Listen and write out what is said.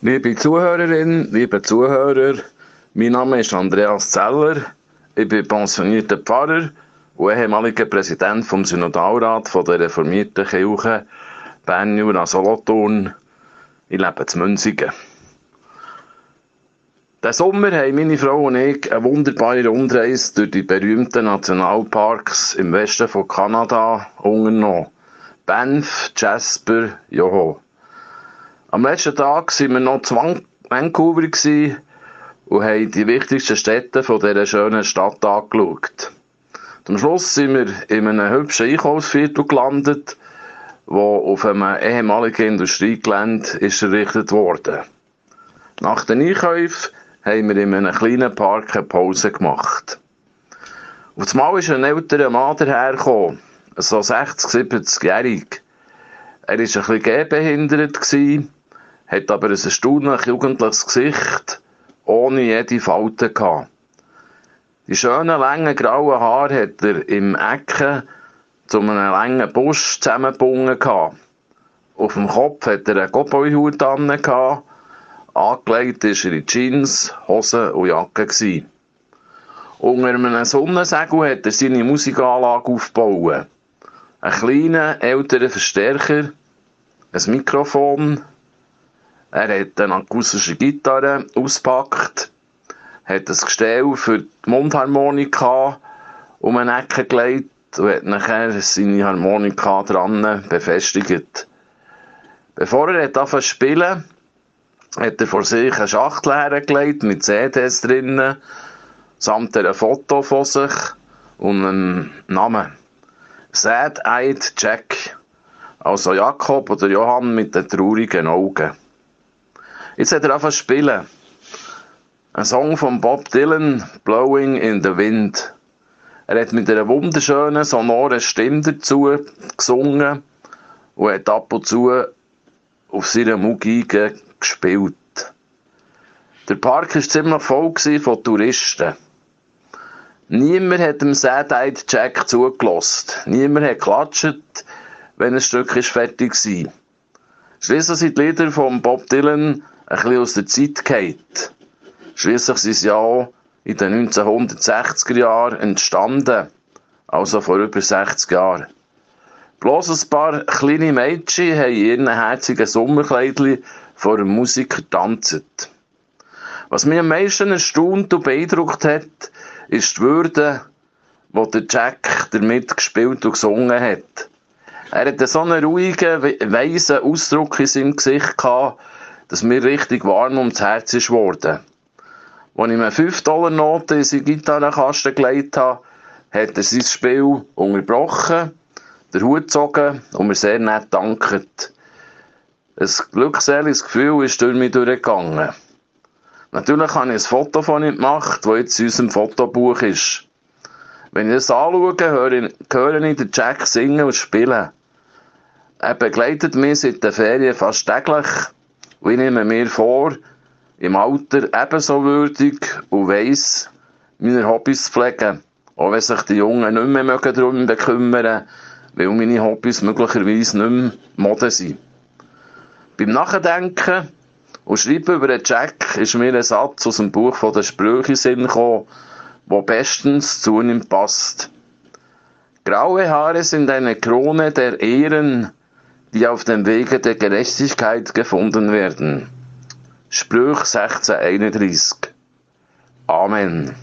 Liebe Zuhörerinnen, liebe Zuhörer, mein Name ist Andreas Zeller. Ich bin pensionierter Pfarrer und ehemaliger Präsident vom Synodalrat von der reformierten Kirche Bern Jura Solothurn. Ich lebe in Münzigen. Diesen Sommer haben meine Frau und ich eine wunderbare Rundreise durch die berühmten Nationalparks im Westen von Kanada unternommen. Banff, Jasper, Joho. Am letzten Tag waren wir noch in Vancouver und haben die wichtigsten Städte von dieser schönen Stadt angeschaut. Zum Schluss sind wir in einem hübschen Einkaufsviertel gelandet, wo auf einem ehemaligen Industriegelände ist errichtet wurde. Nach den Einkäufen haben wir in einem kleinen Park eine Pause gemacht. Auf einmal ist ein älterer Mann dahergekommen, so 60, 70-jährig. Er war ein bisschen gehbehindert, hat aber ein erstaunlich jugendliches Gesicht, ohne jede Falte gehabt. Die schönen, langen, grauen Haare hat er im Ecken zu einem langen Busch zusammengebunden gehabt. Auf dem Kopf hat er einen Cowboyhut an gehabt Angelegt war er in Jeans, Hosen und Jacke. Gewesen. Unter einem Sonnensegel hat er seine Musikanlage aufgebaut. Einen kleinen, älteren Verstärker, ein Mikrofon, er hat eine akustische Gitarre ausgepackt, hat ein Gestell für die Mundharmonika um eine Ecke gelegt und hat nachher seine Harmonika dran befestigt. Bevor er anfangen zu spielen, hat er vor sich eine Schachtel hergelegt mit CDs drinnen, samt einem Foto von sich und einem Namen. Sad-Eyed Jack. Also Jakob oder Johann mit den traurigen Augen. Jetzt hat er angefangen zu spielen. Ein Song von Bob Dylan, Blowing in the Wind. Er hat mit einer wunderschönen, sonoren Stimme dazu gesungen und hat ab und zu auf seiner Mugi gespielt. Der Park war ziemlich voll von Touristen. Niemand hat dem Sad-Eyed Jack zugelassen. Niemand hat geklatscht, wenn ein Stück fertig war. Schließlich sind die Lieder von Bob Dylan ein bisschen aus der Zeit gefallen. Schließlich sind sie ja in den 1960er Jahren entstanden. Also vor über 60 Jahren. Bloß ein paar kleine Mädchen haben in ihren herzigen Sommerkleidchen vor einem Musiker tanzen. Was mich am meisten erstaunt und beeindruckt hat, ist die Würde, wo der Jack damit gespielt und gesungen hat. Er hatte so einen ruhigen, weisen Ausdruck in seinem Gesicht gehabt, dass mir richtig warm ums Herz ist geworden. Als ich mir 5-Dollar-Note in seine Gitarrenkasten gelegt habe, hat er sein Spiel unterbrochen, den Hut gezogen und mir sehr nett dankt. Ein glückseliges Gefühl ist durch mich durchgegangen. Natürlich habe ich ein Foto von ihm gemacht, das jetzt in unserem Fotobuch ist. Wenn ich das anschaue, höre ich den Jack singen und spielen. Er begleitet mich seit den Ferien fast täglich und ich nehme mir vor, im Alter ebenso würdig und weiss, meine Hobbys zu pflegen. Auch wenn sich die Jungen nicht mehr darum bekümmern weil meine Hobbys möglicherweise nicht mehr Mode sind. Beim Nachdenken und Schreiben über den Jack ist mir ein Satz aus dem Buch von der Sprüche Sinn gekommen, der bestens zu ihm passt. Graue Haare sind eine Krone der Ehren, die auf dem Wege der Gerechtigkeit gefunden werden. Sprüch 1631. Amen.